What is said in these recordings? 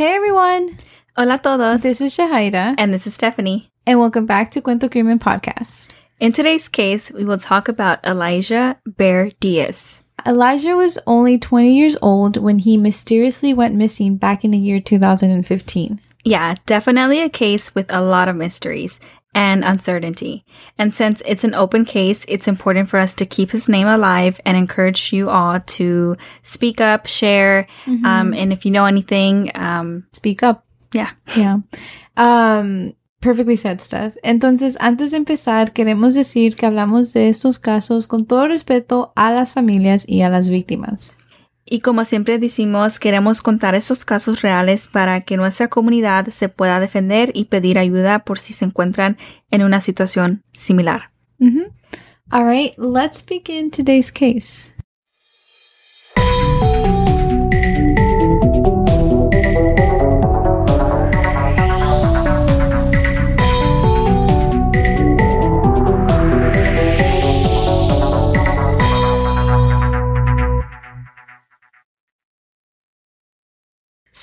Hey everyone! Hola todos. This is Shahaira. And this is Stephanie. And welcome back to Cuento Crimen Podcast. In today's case, we will talk about Elijah Bear Diaz. Elijah was only 20 years old when he mysteriously went missing back in the year 2015. Yeah, definitely a case with a lot of mysteries and uncertainty. And since it's an open case, it's important for us to keep his name alive and encourage you all to speak up, share, mm-hmm. um, and if you know anything, um, speak up. Yeah. Yeah. Um, perfectly said, Steph. Entonces, antes de empezar, queremos decir que hablamos de estos casos con todo respeto a las familias y a las víctimas. Y como siempre decimos, queremos contar estos casos reales para que nuestra comunidad se pueda defender y pedir ayuda por si se encuentran en una situación similar. All right, let's begin today's case.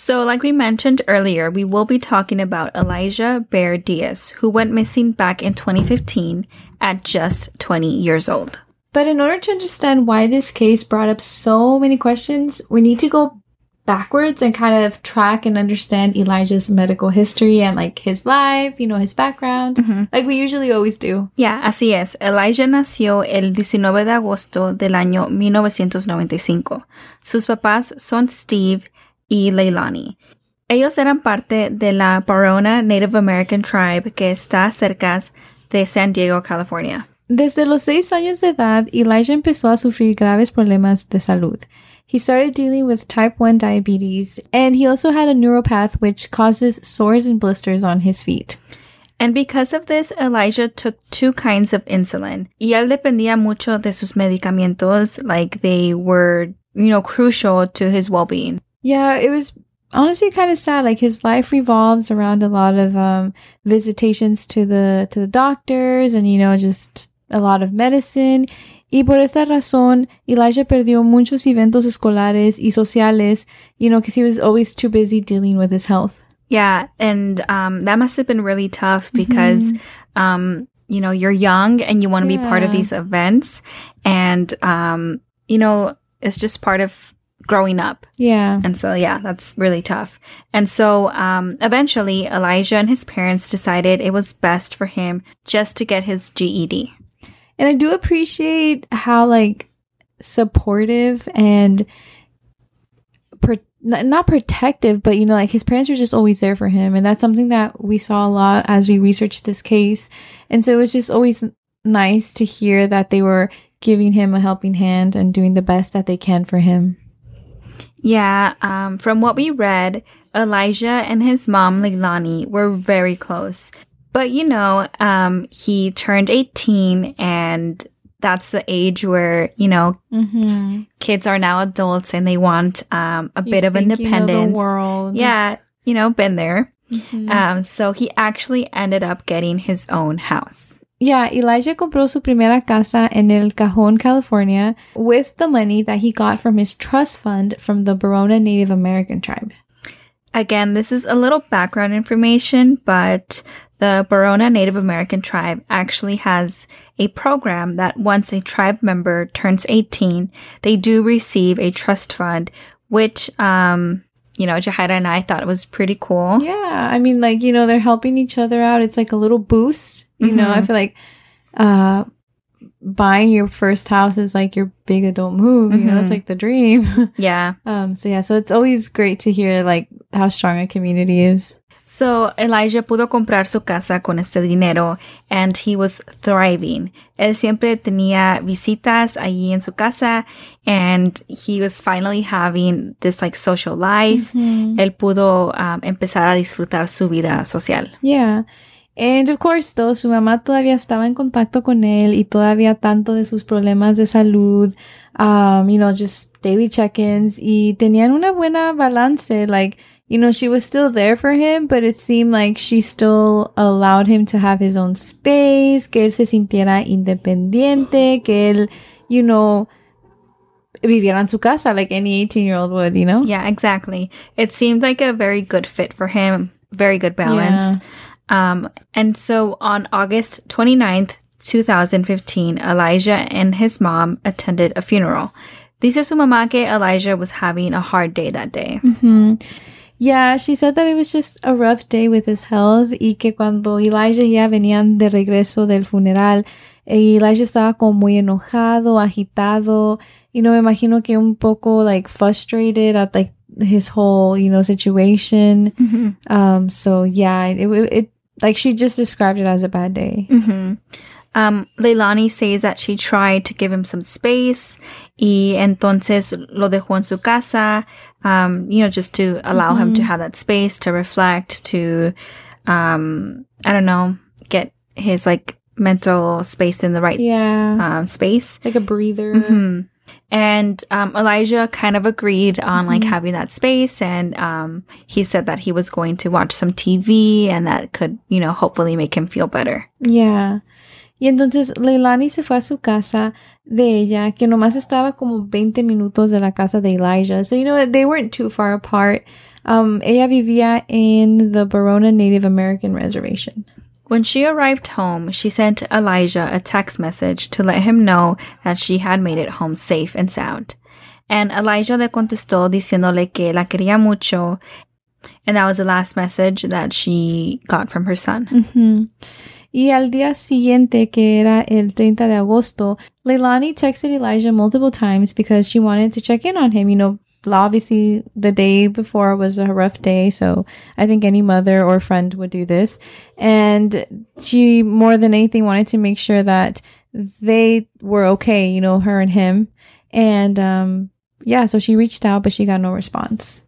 So, like we mentioned earlier, we will be talking about Elijah Bear Diaz, who went missing back in 2015 at just 20 years old. But in order to understand why this case brought up so many questions, we need to go backwards and kind of track and understand Elijah's medical history and like his life, you know, his background, mm-hmm. like we usually always do. Yeah, así es. Elijah nació el 19 de agosto del año 1995. Sus papás son Steve y Leilani. Ellos eran parte de la Barona Native American Tribe que está cerca de San Diego, California. Desde los seis años de edad, Elijah empezó a sufrir graves problemas de salud. He started dealing with type 1 diabetes, and he also had a neuropath which causes sores and blisters on his feet. And because of this, Elijah took two kinds of insulin. Y él dependía mucho de sus medicamentos, like they were, you know, crucial to his well-being. Yeah, it was honestly kind of sad. Like his life revolves around a lot of um, visitations to the to the doctors, and you know, just a lot of medicine. Y por esta razón, Elijah perdió muchos eventos escolares y sociales, you know, because he was always too busy dealing with his health. Yeah, and um, that must have been really tough because, mm-hmm. um, you know, you're young and you want to yeah. be part of these events, and um, you know, it's just part of growing up. Yeah. And so, yeah, that's really tough. And so, um, eventually Elijah and his parents decided it was best for him just to get his GED. And I do appreciate how, like, supportive and pro- not protective, but you know, like his parents were just always there for him. And that's something that we saw a lot as we researched this case. And so it was just always nice to hear that they were giving him a helping hand and doing the best that they can for him. Yeah, um, from what we read, Elijah and his mom, Leilani, were very close. But you know, um, he turned 18 and that's the age where, you know, mm-hmm. kids are now adults and they want um, a you bit of independence. You know yeah, you know, been there. Mm-hmm. Um, so he actually ended up getting his own house. Yeah, Elijah compró su primera casa en El Cajon, California, with the money that he got from his trust fund from the Barona Native American tribe. Again, this is a little background information, but the Barona Native American tribe actually has a program that once a tribe member turns 18, they do receive a trust fund, which, um, you know, Jahira and I thought it was pretty cool. Yeah. I mean, like, you know, they're helping each other out. It's like a little boost you mm-hmm. know, I mm-hmm. feel like uh buying your first house is like your big adult move, mm-hmm. you know, it's mm-hmm. like the dream. Yeah. um so yeah, so it's always great to hear like how strong a community is. So Elijah pudo comprar su casa con este dinero and he was thriving. Él siempre tenía visitas allí en su casa and he was finally having this like social life. Mm-hmm. Él pudo um, empezar a disfrutar su vida social. Yeah. And of course, though, su mamá todavía estaba en contacto con él y todavía tanto de sus problemas de salud, um, you know, just daily check-ins y tenían una buena balance. Like, you know, she was still there for him, but it seemed like she still allowed him to have his own space, que él se sintiera independiente, que él, you know, viviera en su casa like any 18 year old would, you know? Yeah, exactly. It seemed like a very good fit for him. Very good balance. Um, and so on August 29th, 2015, Elijah and his mom attended a funeral. Dice su mamá que Elijah was having a hard day that day. Yeah, she said that it was just a rough day with his health y que cuando Elijah y ella venían de regreso del funeral, eh, Elijah estaba como muy enojado, agitado, you know, me imagino que un poco like frustrated at like his whole, you know, situation. Um, so yeah, it, it, it like she just described it as a bad day. Um, Leilani says that she tried to give him some space y entonces lo dejó en su casa, um, you know, just to allow him to have that space to reflect, to, um, I don't know, get his like mental space in the right Yeah, um, space. like a breather. Mhm. And um, Elijah kind of agreed on like having that space, and um, he said that he was going to watch some TV, and that could, you know, hopefully make him feel better. Yeah. Y entonces Leilani se fue a su casa de ella, que nomás estaba como 20 minutos de la casa de Elijah. So, you know, they weren't too far apart. Um, ella vivía in the Barona Native American Reservation. When she arrived home, she sent Elijah a text message to let him know that she had made it home safe and sound. And Elijah le contestó diciéndole que la quería mucho. And that was the last message that she got from her son. Y al día siguiente, que era el 30 de agosto, Leilani texted Elijah multiple times because she wanted to check in on him. You know, obviously the day before was a rough day, so I think any mother or friend would do this. And she, more than anything, wanted to make sure that they were okay, you know, her and him. And, um, yeah, so she reached out, but she got no response.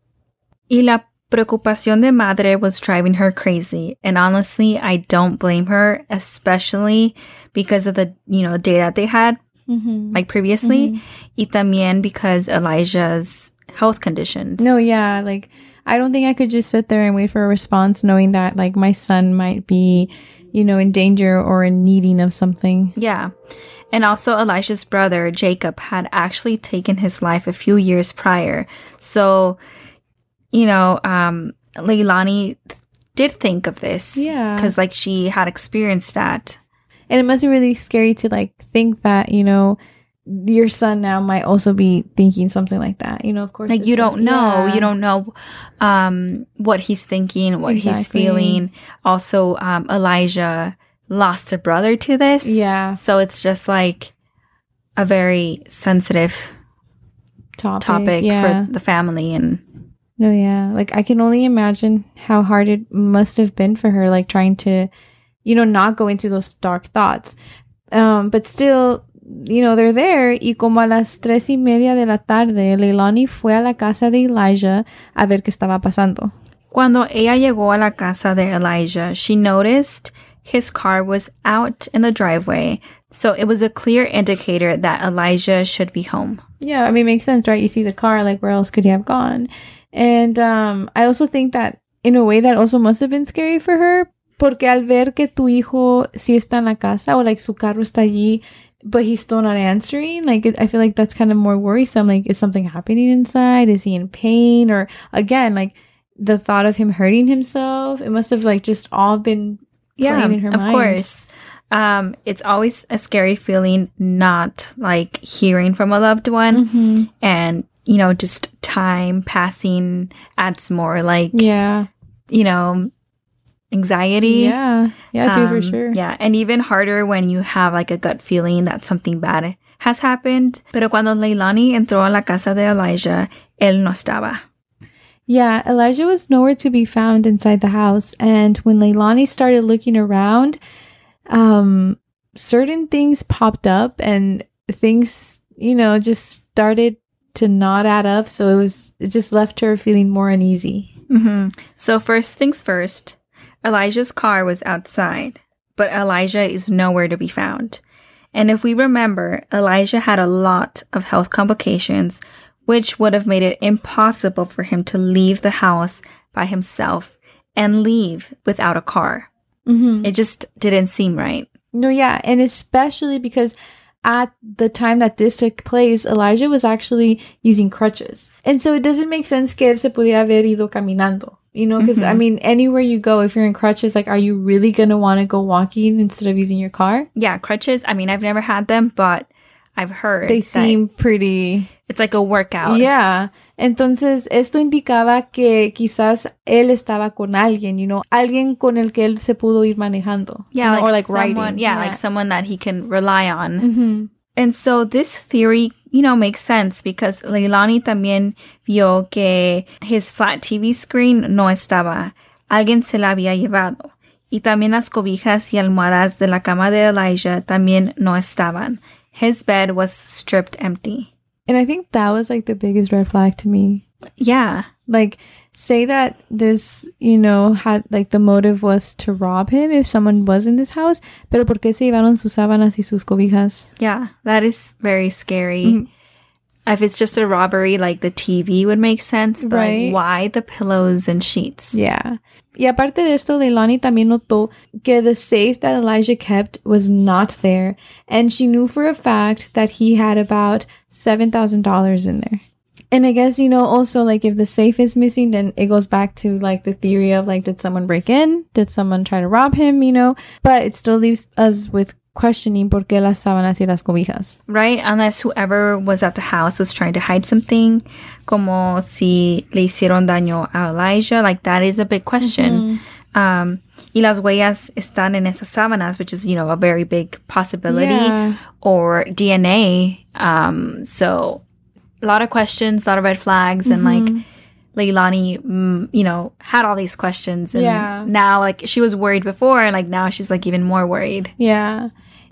Y la preocupación de madre was driving her crazy. And honestly, I don't blame her, especially because of the, you know, day that they had, mm-hmm. like previously. Mm-hmm. Y también because Elijah's health conditions. No, yeah, like I don't think I could just sit there and wait for a response knowing that like my son might be, you know, in danger or in needing of something. Yeah. And also, Elijah's brother, Jacob, had actually taken his life a few years prior. So, you know, um, Leilani did think of this. Yeah. Because, like, she had experienced that. And it must be really scary to like think that, you know, your son now might also be thinking something like that. You know, of course. Like, you don't know. yeah. You don't know um, what he's thinking, what he's feeling. Also, um, Elijah lost a brother to this. Yeah. So it's just like a very sensitive Topic. topic yeah. for the family and No, yeah. Like I can only imagine how hard it must have been for her, like trying to, you know, not go into those dark thoughts. Um, but still, you know, they're there. Y como a las tres y media de la tarde, Leilani fue a la casa de Elijah a ver qué estaba pasando. Cuando ella llegó a la casa de Elijah, she noticed his car was out in the driveway, so it was a clear indicator that Elijah should be home. Yeah, I mean, it makes sense, right? You see the car, like where else could he have gone? And um, I also think that in a way that also must have been scary for her, porque al ver que tu hijo sí está en la casa o like su carro está allí, but he's still not answering, like it, I feel like that's kind of more worrisome. Like, is something happening inside? Is he in pain? Or again, like the thought of him hurting himself, it must have like just all been Yeah, playing in her of mind. course. Um, it's always a scary feeling not like hearing from a loved one, Mm-hmm. and you know, just time passing adds more like Yeah, you know anxiety. yeah, yeah, dude, for Um, sure. Yeah, and even harder when you have like a gut feeling that something bad has happened. Pero cuando Leilani entró a la casa de Elijah, él no estaba. Yeah, Elijah was nowhere to be found inside the house. And when Leilani started looking around, um, certain things popped up and things, you know, just started to not add up. So it was, it just left her feeling more uneasy. hmm So first things first, Elijah's car was outside, but Elijah is nowhere to be found. And if we remember, Elijah had a lot of health complications, which would have made it impossible for him to leave the house by himself and leave without a car. Mm-hmm. It just didn't seem right. No, yeah. And especially because at the time that this took place, Elijah was actually using crutches. And so it doesn't make sense que él se podía haber ido caminando. You know, because I Mhm. mean, anywhere you go, if you're in crutches, like, are you really gonna want to go walking instead of using your car? Yeah, crutches. I mean, I've never had them, but I've heard They seem pretty. it's like a workout. Yeah. Entonces, esto indicaba que quizás él estaba con alguien, you know, alguien con el que él se pudo ir manejando. Yeah, you know, like, or like someone, riding. Yeah, like someone that he can rely on. hmm And so this theory, you know, makes sense because Leilani también vio que his flat TV screen no estaba. Alguien se la había llevado. Y también las cobijas y almohadas de la cama de Elijah también no estaban. His bed was stripped empty. And I think that was like the biggest red flag to me. Yeah. Like, say that this, you know, had like the motive was to rob him if someone was in this house, pero ¿por qué se llevaron sus sábanas y sus cobijas? Yeah. That is very scary. Mhm. If it's just a robbery, like the TV would make sense, but Right. like, why the pillows and sheets? Yeah. Y aparte de esto, Leilani también notó que the safe that Elijah kept was not there. And she knew for a fact that he had about $7,000 in there. And I guess, you know, also like if the safe is missing, then it goes back to like the theory of like, did someone break in? Did someone try to rob him? You know, but it still leaves us with questioning por qué las sábanas y las cobijas. Right? Unless whoever was at the house was trying to hide something, como si le hicieron daño a Elijah. Like, that is a big question. Um, y las huellas están en esas sábanas, which is, you know, a very big possibility. Yeah. Or DNA. Um, so, a lot of questions, a lot of red flags, and like, Leilani, mm, you know, had all these questions. And Yeah. now, like, she was worried before, and like, now she's like even more worried. Yeah.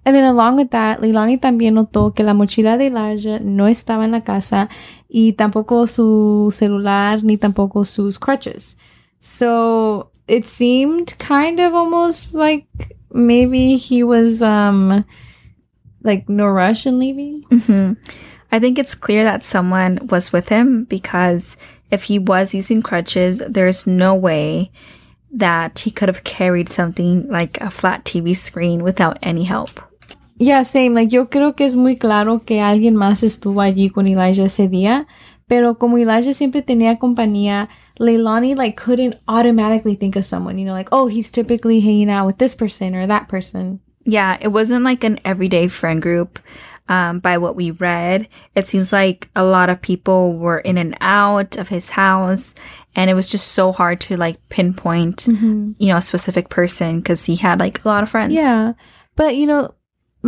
And then along with that, Leilani también notó que la mochila de Elijah no estaba en la casa y tampoco su celular ni tampoco sus crutches. So it seemed kind of almost like maybe he was um like no rush in leaving. Mhm. I think it's clear that someone was with him because if he was using crutches, there's no way that he could have carried something like a flat TV screen without any help. Yeah, same. Like, yo creo que es muy claro que alguien más estuvo allí con Elijah ese día. Pero como Elijah siempre tenía compañía, Leilani, like, couldn't automatically think of someone. You know, like, oh, he's typically hanging out with this person or that person. Yeah, it wasn't like an everyday friend group. Um, by what we read, it seems like a lot of people were in and out of his house, and it was just so hard to like pinpoint, you know, a specific person because he had like a lot of friends. Yeah. But, you know,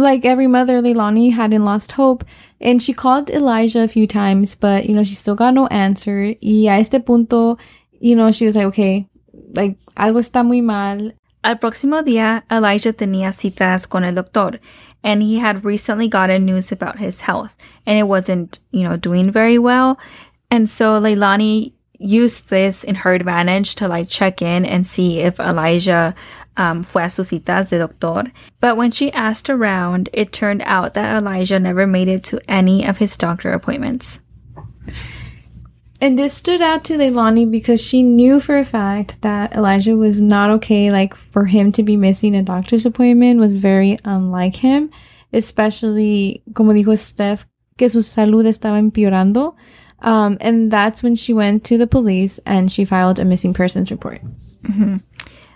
like every mother, Leilani hadn't lost hope. And she called Elijah a few times, but, you know, she still got no answer. Y a este punto, you know, she was like, okay, like, algo está muy mal. Al próximo día, Elijah tenía citas con el doctor, and he had recently gotten news about his health, and it wasn't, you know, doing very well. And so Leilani used this in her advantage to like check in and see if Elijah um, fue a sus citas de doctor. But when she asked around, it turned out that Elijah never made it to any of his doctor appointments. And this stood out to Leilani because she knew for a fact that Elijah was not okay. Like for him to be missing a doctor's appointment was very unlike him, especially como dijo Steph, que su salud estaba empeorando. Um, and that's when she went to the police and she filed a missing persons report.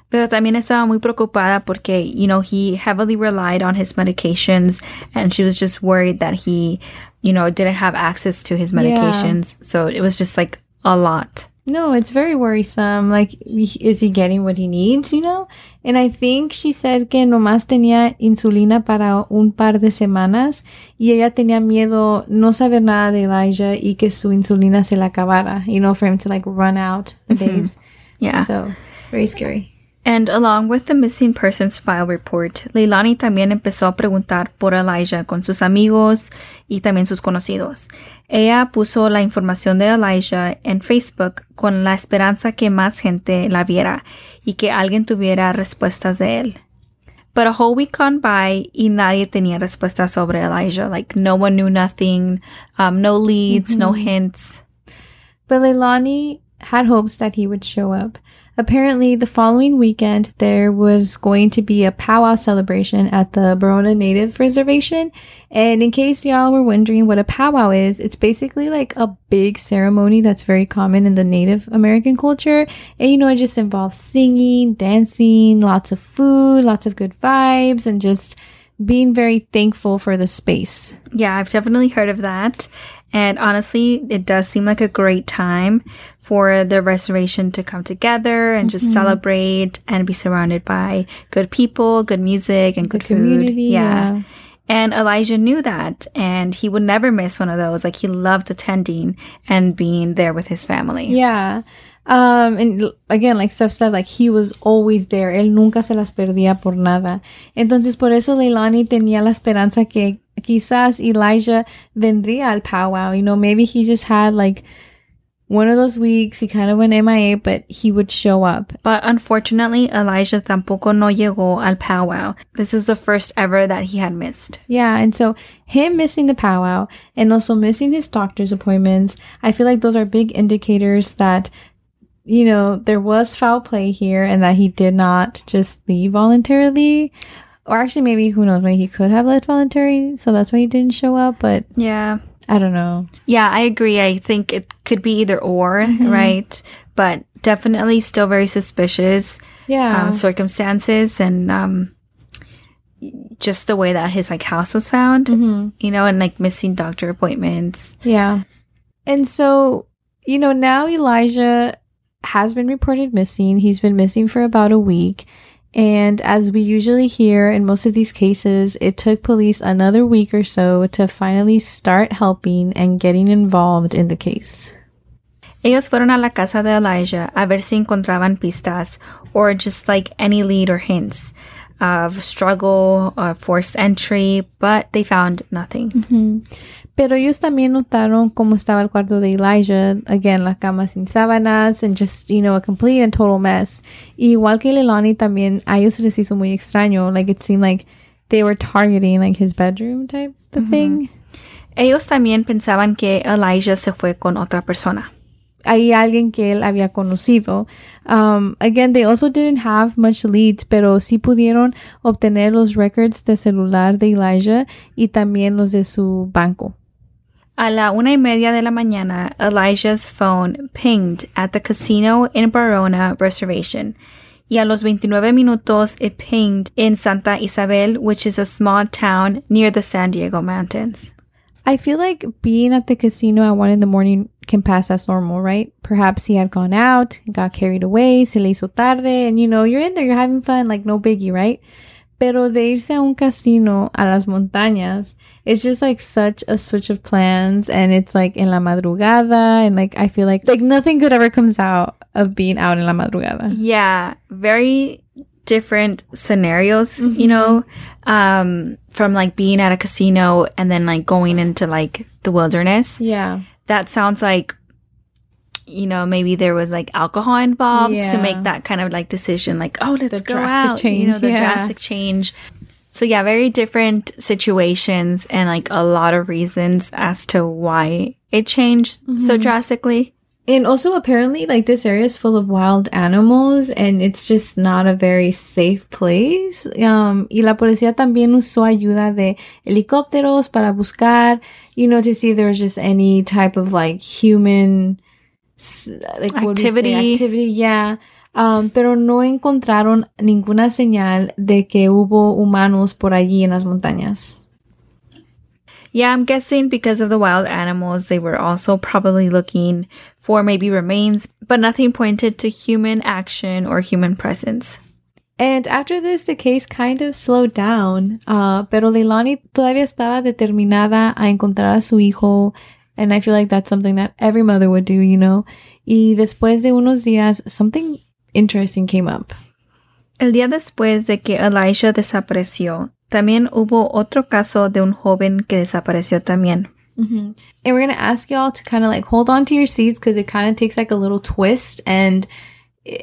Pero también estaba muy preocupada porque, you know, he heavily relied on his medications and she was just worried that he, you know, didn't have access to his Yeah. medications. So it was just like a lot. No, it's very worrisome. Like, is he getting what he needs, you know? And I think she said que nomás tenía insulina para un par de semanas y ella tenía miedo no saber nada de Elijah y que su insulina se le acabara, you know, for him to like run out the mm-hmm. days. Yeah. So, very scary. And along with the missing persons file report, Leilani también empezó a preguntar por Elijah con sus amigos y también sus conocidos. Ella puso la información de Elijah en Facebook con la esperanza que más gente la viera y que alguien tuviera respuestas de él. But a whole week gone by y nadie tenía respuestas sobre Elijah. Like no one knew nothing, um, no leads, no hints. But Leilani had hopes that he would show up. Apparently, the following weekend, there was going to be a powwow celebration at the Barona Native Reservation. And in case y'all were wondering what a powwow is, it's basically like a big ceremony that's very common in the Native American culture. And you know, it just involves singing, dancing, lots of food, lots of good vibes, and just being very thankful for the space. Yeah, I've definitely heard of that. And honestly, it does seem like a great time for the reservation to come together and just celebrate and be surrounded by good people, good music, and good, food. Yeah. yeah. And Elijah knew that and he would never miss one of those. Like he loved attending and being there with his family. Yeah. Um, and again, like Steph said, like he was always there. Él nunca se las perdía por nada. Entonces, por eso Leilani tenía la esperanza que quizás Elijah vendría al powwow. You know, maybe he just had like one of those weeks. He kind of went MIA, but he would show up. But unfortunately, Elijah tampoco no llegó al powwow. This is the first ever that he had missed. Yeah, and so him missing the powwow and also missing his doctor's appointments, I feel like those are big indicators that you know there was foul play here and that he did not just leave voluntarily. Or actually, maybe who knows? Maybe he could have left voluntary, so that's why he didn't show up. But Yeah. I don't know. Yeah, I agree. I think it could be either or, Mm-hmm. right? But definitely still very suspicious Yeah, um, circumstances and um, just the way that his like house was found, Mhm. you know, and like missing doctor appointments. Yeah. And so, you know, now Elijah has been reported missing. He's been missing for about a week. And as we usually hear in most of these cases, it took police another week or so to finally start helping and getting involved in the case. Ellos fueron a la casa de Elijah a ver si encontraban pistas or just like any lead or hints of struggle or forced entry, but they found nothing. Mm-hmm. Pero ellos también notaron cómo estaba el cuarto de Elijah. Again, la cama sin sábanas and just, you know, a complete and total mess. Igual que Leilani también, a ellos se les hizo muy extraño. Like, it seemed like they were targeting, like, his bedroom type of thing. Ellos también pensaban que Elijah se fue con otra persona. Hay alguien que él había conocido. Um, again, they also didn't have much leads, pero sí pudieron obtener los records de celular de Elijah y también los de su banco. A la una y media de la mañana, Elijah's phone pinged at the casino in Barona reservation. Y a los 29 minutos, it pinged in Santa Ysabel, which is a small town near the San Diego mountains. I feel like being at the casino at one in the morning can pass as normal, right? Perhaps he had gone out, got carried away, se le hizo tarde, and you know, you're in there, you're having fun, like no biggie, right? Pero de irse a un casino a las montañas, it's just like such a switch of plans, and it's like in la madrugada, and like I feel like like nothing good ever comes out of being out in la madrugada. Yeah, very different scenarios, you know, um, from like being at a casino and then like going into like the wilderness. Yeah, That sounds like, you know, maybe there was like alcohol involved to make that kind of like decision, like, oh, let's The go drastic out, you know, change, the yeah. drastic change. So yeah, very different situations and like a lot of reasons as to why it changed so drastically. And also, apparently, like this area is full of wild animals, and it's just not a very safe place. Um, y la policía también usó ayuda de helicópteros para buscar, you know, to see if there was just any type of like human, like what do we say? Activity. activity, yeah. Um, pero no encontraron ninguna señal de que hubo humanos por allí en las montañas. Yeah, I'm guessing because of the wild animals, they were also probably looking for maybe remains, but nothing pointed to human action or human presence. And after this, the case kind of slowed down. Uh, pero Leilani todavía estaba determinada a encontrar a su hijo. And I feel like that's something that every mother would do, you know. Y después de unos días, something interesting came up. El día después de que Elijah desapareció, también hubo otro caso de un joven que desapareció también. Mm-hmm. And we're going to ask y'all to kind of like hold on to your seats because it kind of takes like a little twist. And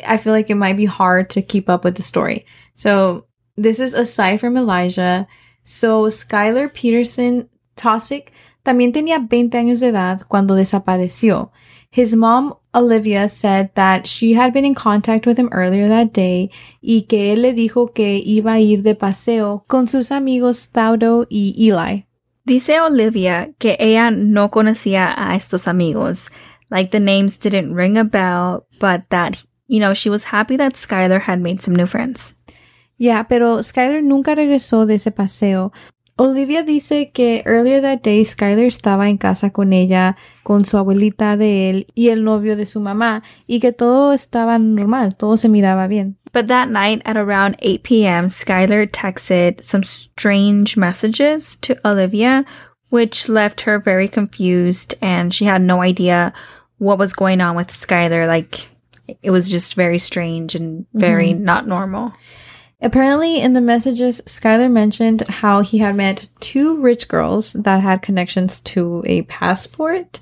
I feel like it might be hard to keep up with the story. So this is aside from Elijah. So Skylar Peterson Tosick también tenía 20 años de edad cuando desapareció. His mom, Olivia, said that she had been in contact with him earlier that day y que él le dijo que iba a ir de paseo con sus amigos Thaudo y Eli. Dice Olivia que ella no conocía a estos amigos. Like the names didn't ring a bell, but that, you know, she was happy that Skylar had made some new friends. Yeah, pero Skylar nunca regresó de ese paseo. Olivia dice que earlier that day Skylar estaba en casa con ella, con su abuelita de él y el novio de su mamá, y que todo estaba normal, todo se miraba bien. But that night at around 8 p.m., Skylar texted some strange messages to Olivia, which left her very confused and she had no idea what was going on with Skylar. Like, it was just very strange and very mm-hmm. not normal. Apparently, in the messages, Skylar mentioned how he had met two rich girls that had connections to a passport.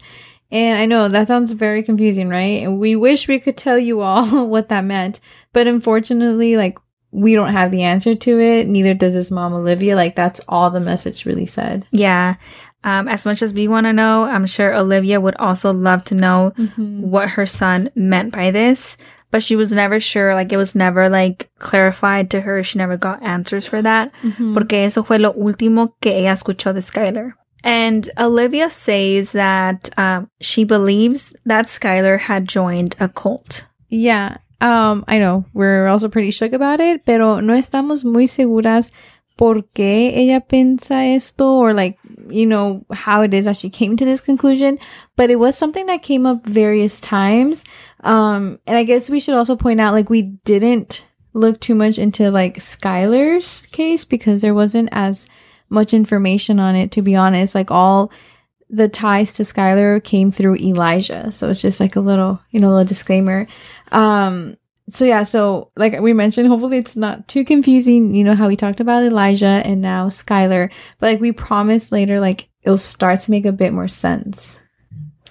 And I know that sounds very confusing, right? And we wish we could tell you all what that meant. But unfortunately, like, we don't have the answer to it. Neither does his mom, Olivia. Like, that's all the message really said. Yeah. Um, as much as we want to know, I'm sure Olivia would also love to know what her son meant by this. But she was never sure, like it was never like clarified to her. She never got answers for that. Porque eso fue lo último que ella escuchó de Skylar. And Olivia says that um, she believes that Skylar had joined a cult. Yeah, um, I know. We're also pretty shook about it, pero no estamos muy seguras por qué ella piensa esto or like, you know, how it is that she came to this conclusion. But it was something that came up various times. Um, and I guess we should also point out, like, we didn't look too much into like Skylar's case because there wasn't as much information on it, to be honest. Like, all the ties to Skylar came through Elijah. So it's just like a little, you know, a little disclaimer. Um, so yeah, so like we mentioned, hopefully it's not too confusing. You know how we talked about Elijah and now Skylar, but like we promise later, like it'll start to make a bit more sense.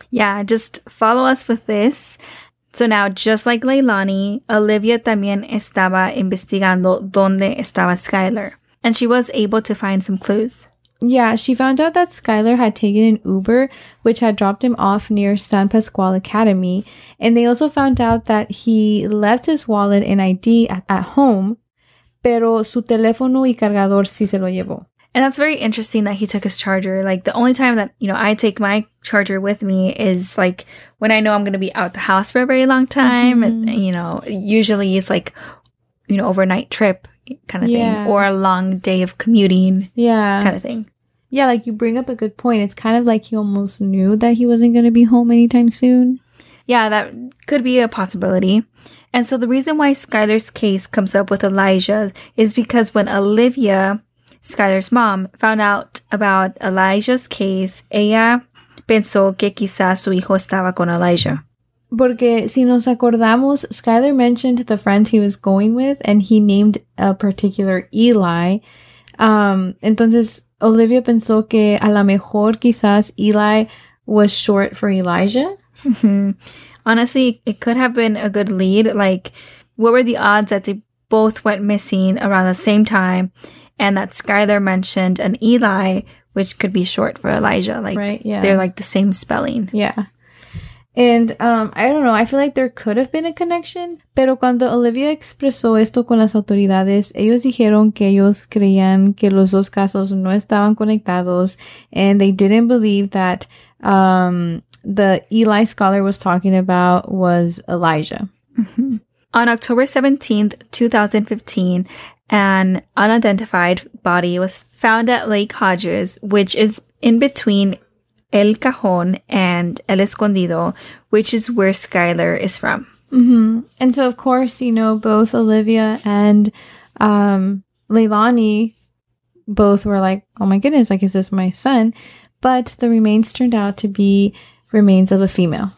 Yeah, just follow us with this. So now, just like Leilani, Olivia también estaba investigando dónde estaba Skylar. And she was able to find some clues. Yeah, she found out that Skylar had taken an Uber, which had dropped him off near San Pascual Academy. And they also found out that he left his wallet and ID at, at home, pero su teléfono y cargador sí se lo llevó. And that's very interesting that he took his charger. Like the only time that, you know, I take my charger with me is like when I know I'm going to be out the house for a very long time. And, you know, usually it's like, you know, overnight trip kind of Yeah. thing or a long day of commuting Yeah. kind of thing. Yeah, like you bring up a good point. It's kind of like he almost knew that he wasn't going to be home anytime soon. Yeah, that could be a possibility. And so the reason why Skylar's case comes up with Elijah is because when Olivia, Skylar's mom, found out about Elijah's case, ella pensó que quizás su hijo estaba con Elijah. Porque si nos acordamos, Skylar mentioned the friends he was going with and he named a particular Eli. Um, entonces, Olivia pensó que a lo mejor quizás Eli was short for Elijah. Honestly, it could have been a good lead. Like, what were the odds that they both went missing around the same time and that Skylar mentioned an Eli, which could be short for Elijah? Like, Right, yeah. they're like the same spelling. Yeah. And um, I don't know, I feel like there could have been a connection, pero cuando Olivia expresó esto con las autoridades, ellos dijeron que ellos creían que los dos casos no estaban conectados and they didn't believe that um, the Eli Skylar was talking about was Elijah. On October 17th, 2015, an unidentified body was found at Lake Hodges, which is in between El Cajon and El Escondido, which is where Skylar is from. hmm And so, of course, you know, both Olivia and um, Leilani both were like, oh my goodness, like, is this my son? But the remains turned out to be remains of a female.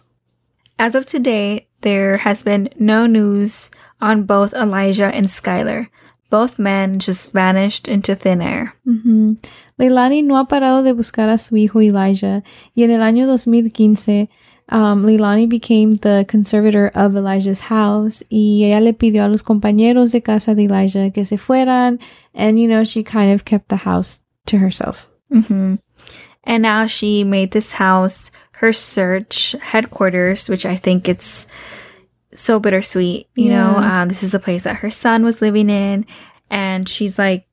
As of today, there has been no news on both Elijah and Skylar. Both men just vanished into thin air. Ujú. Leilani no ha parado de buscar a su hijo Elijah, y en el año 2015, um, Leilani became the conservator of Elijah's house, y ella le pidió a los compañeros de casa de Elijah que se fueran, and you know, she kind of kept the house to herself. hmm And now she made this house her search headquarters, which I think it's so bittersweet. You know, Yeah. uh, this is a place that her son was living in, and she's like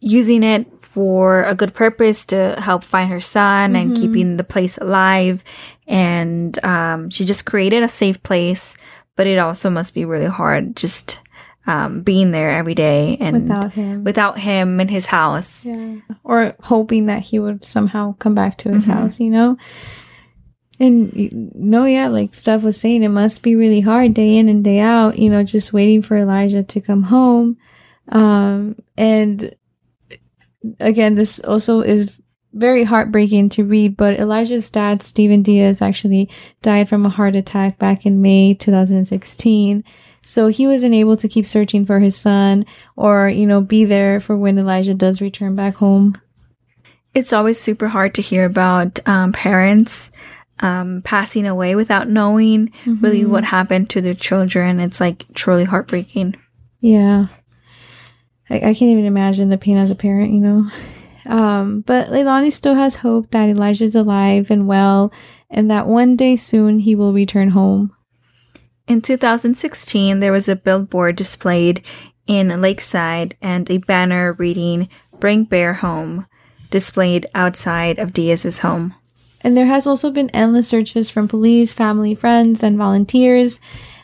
using it for a good purpose to help find her son and keeping the place alive. And um, she just created a safe place, but it also must be really hard just um, being there every day and without him. without him in his house. Yeah. Or hoping that he would somehow come back to his Mhm. house, you know? And no, yeah, like Steph was saying, it must be really hard day in and day out, you know, just waiting for Elijah to come home. Um, and again, this also is very heartbreaking to read, but Elijah's dad, Stephen Diaz, actually died from a heart attack back in May 2016. So he wasn't able to keep searching for his son or, you know, be there for when Elijah does return back home. It's always super hard to hear about um, parents um, passing away without knowing really what happened to their children. It's like truly heartbreaking. Yeah. I, I can't even imagine the pain as a parent, you know. Um, but Leilani still has hope that Elijah's alive and well and that one day soon he will return home. In 2016, there was a billboard displayed in Lakeside and a banner reading Bring Bear Home displayed outside of Diaz's home. And there has also been endless searches from police, family, friends, and volunteers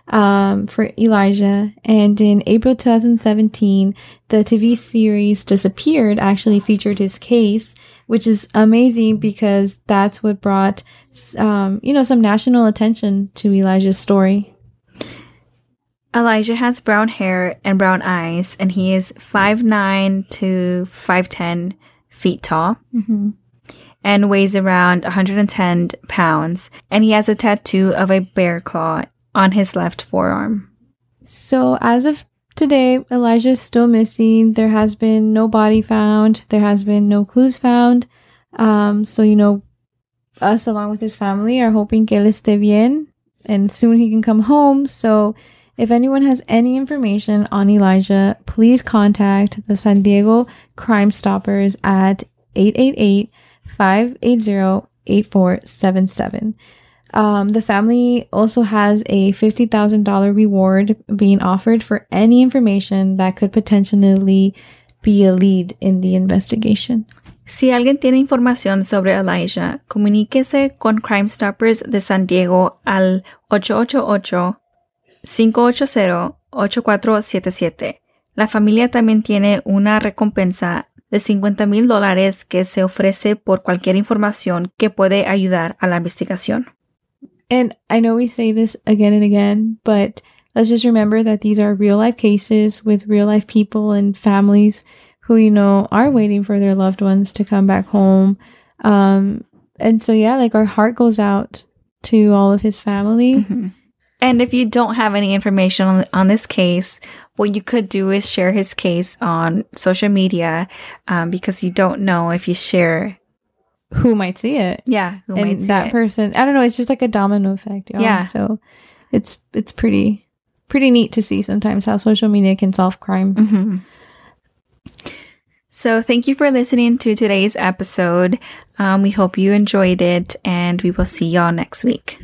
um, for Elijah. And in April 2017, the TV series Disappeared actually featured his case, which is amazing because that's what brought, um, you know, some national attention to Elijah's story. Elijah has brown hair and brown eyes, and he is 5'9 to 5'10 feet tall Mm-hmm. And weighs around 110 pounds. And he has a tattoo of a bear claw on his left forearm. So as of today, Elijah is still missing. There has been no body found. There has been no clues found. Um, so you know, us along with his family are hoping que él esté bien and soon he can come home. So if anyone has any information on Elijah, please contact the San Diego Crime Stoppers at 888-580-8477. Um, the family also has a $50,000 reward being offered for any information that could potentially be a lead in the investigation. Si alguien tiene información sobre Elijah, comuníquese con Crime Stoppers de San Diego al 888-580-8477. La familia también tiene una recompensa de 50 mil dólares que se ofrece por cualquier información que puede ayudar a la investigación. And I know we say this again and again, but let's just remember that these are real life cases with real life people and families who, you know, are waiting for their loved ones to come back home. Um, and so, yeah, like our heart goes out to all of his family. And if you don't have any information on, on this case, what you could do is share his case on social media um, because you don't know if you share, Who might see it? yeah, who might and that it. person i don't know it's just like a domino effect y'all. Yeah. so it's it's pretty pretty neat to see sometimes how social media can solve crime Mhm. So, thank you for listening to today's episode. Um, we hope you enjoyed it, and we will see y'all next week.